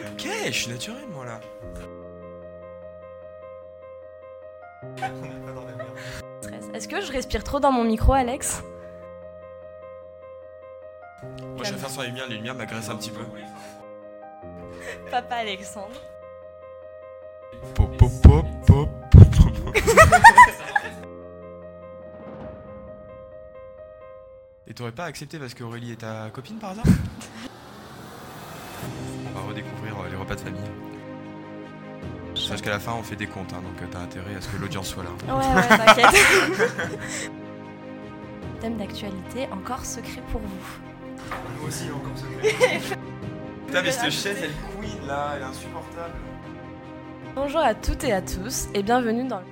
Ok, je suis naturel moi là. On n'est pas dans la merde. Stress. Est-ce que je respire trop dans mon micro, Alex Moi je vais faire sans les lumières, les lumières m'agressent un petit peu. Papa Alexandre. Pop, pop, pop, pop, pop, pop. Et t'aurais pas accepté parce qu'Aurélie est ta copine par hasard? Redécouvrir euh, les repas de famille. Sache qu'à la fin on fait des comptes, hein, donc euh, t'as intérêt à ce que l'audience soit là. Ouais, ouais, t'inquiète. Thème d'actualité encore secret pour vous. Nous aussi, encore secret. Putain mais cette chaise elle couine là, elle est insupportable. Bonjour à toutes et à tous et bienvenue dans le